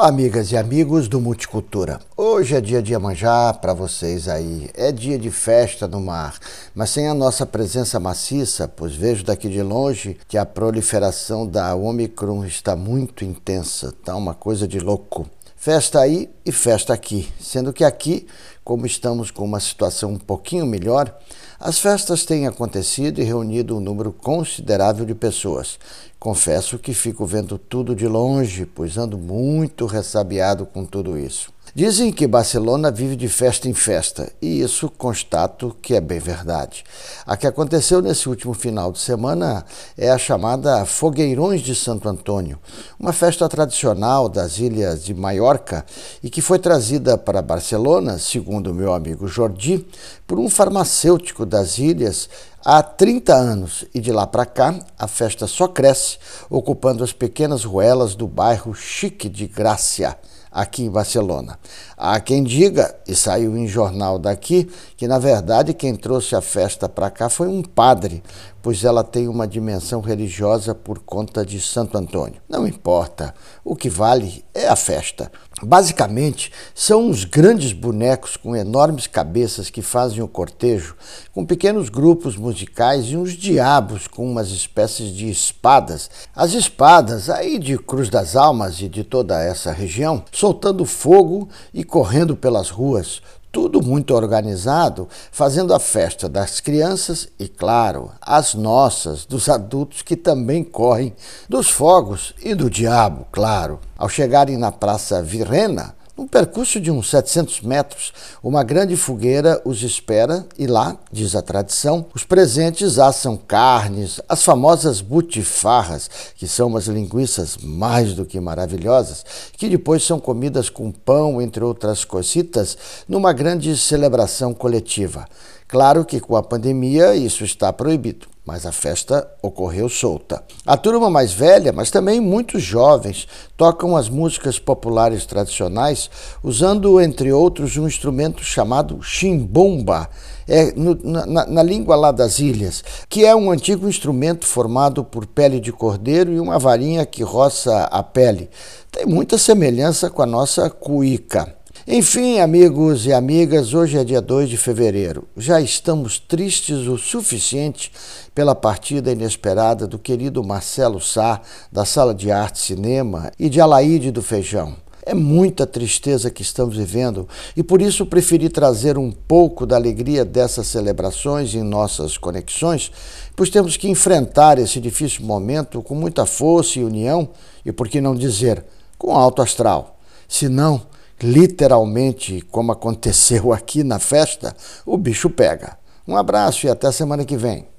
Olá, amigas e amigos do Multicultura. Hoje é dia de Iemanjá para vocês aí. É dia de festa no mar, mas sem a nossa presença maciça, pois vejo daqui de longe que a proliferação da Omicron está muito intensa. Tá uma coisa de louco. Festa aí e festa aqui, sendo que aqui, como estamos com uma situação um pouquinho melhor, as festas têm acontecido e reunido um número considerável de pessoas. Confesso que fico vendo tudo de longe, pois ando muito ressabiado com tudo isso. Dizem que Barcelona vive de festa em festa, e isso constato que é bem verdade. A que aconteceu nesse último final de semana é a chamada Fogueirões de Santo Antônio, uma festa tradicional das ilhas de Maiorca e que foi trazida para Barcelona, segundo meu amigo Jordi, por um farmacêutico das ilhas há 30 anos e de lá para cá a festa só cresce, ocupando as pequenas ruelas do bairro Chique de Grácia aqui em Barcelona. Há quem diga, e saiu em jornal daqui, que na verdade quem trouxe a festa para cá foi um padre, pois ela tem uma dimensão religiosa por conta de Santo Antônio. Não importa, o que vale é a festa. Basicamente, são uns grandes bonecos com enormes cabeças que fazem o cortejo, com pequenos grupos musicais e uns diabos com umas espécies de espadas. As espadas aí de Cruz das Almas e de toda essa região, soltando fogo e correndo pelas ruas, tudo muito organizado, fazendo a festa das crianças e, claro, as nossas, dos adultos que também correm, dos fogos e do diabo, claro. Ao chegarem na Praça Virrena, um percurso de uns 700 metros, uma grande fogueira os espera e lá, diz a tradição, os presentes assam carnes, as famosas butifarras, que são umas linguiças mais do que maravilhosas, que depois são comidas com pão, entre outras cositas, numa grande celebração coletiva. Claro que com a pandemia isso está proibido mas a festa ocorreu solta. A turma mais velha, mas também muitos jovens, tocam as músicas populares tradicionais usando, entre outros, um instrumento chamado chimbomba, é, no, na, na, língua lá das ilhas, que é um antigo instrumento formado por pele de cordeiro e uma varinha que roça a pele. Tem muita semelhança com a nossa cuíca. Enfim, amigos e amigas, hoje é dia 2 de fevereiro. Já estamos tristes o suficiente pela partida inesperada do querido Marcelo Sá, da Sala de Arte e Cinema, e de Alaíde do Feijão. É muita tristeza que estamos vivendo e por isso preferi trazer um pouco da alegria dessas celebrações em nossas conexões, pois temos que enfrentar esse difícil momento com muita força e união e, por que não dizer, com alto astral. Senão, literalmente, como aconteceu aqui na festa, o bicho pega. Um abraço e até semana que vem.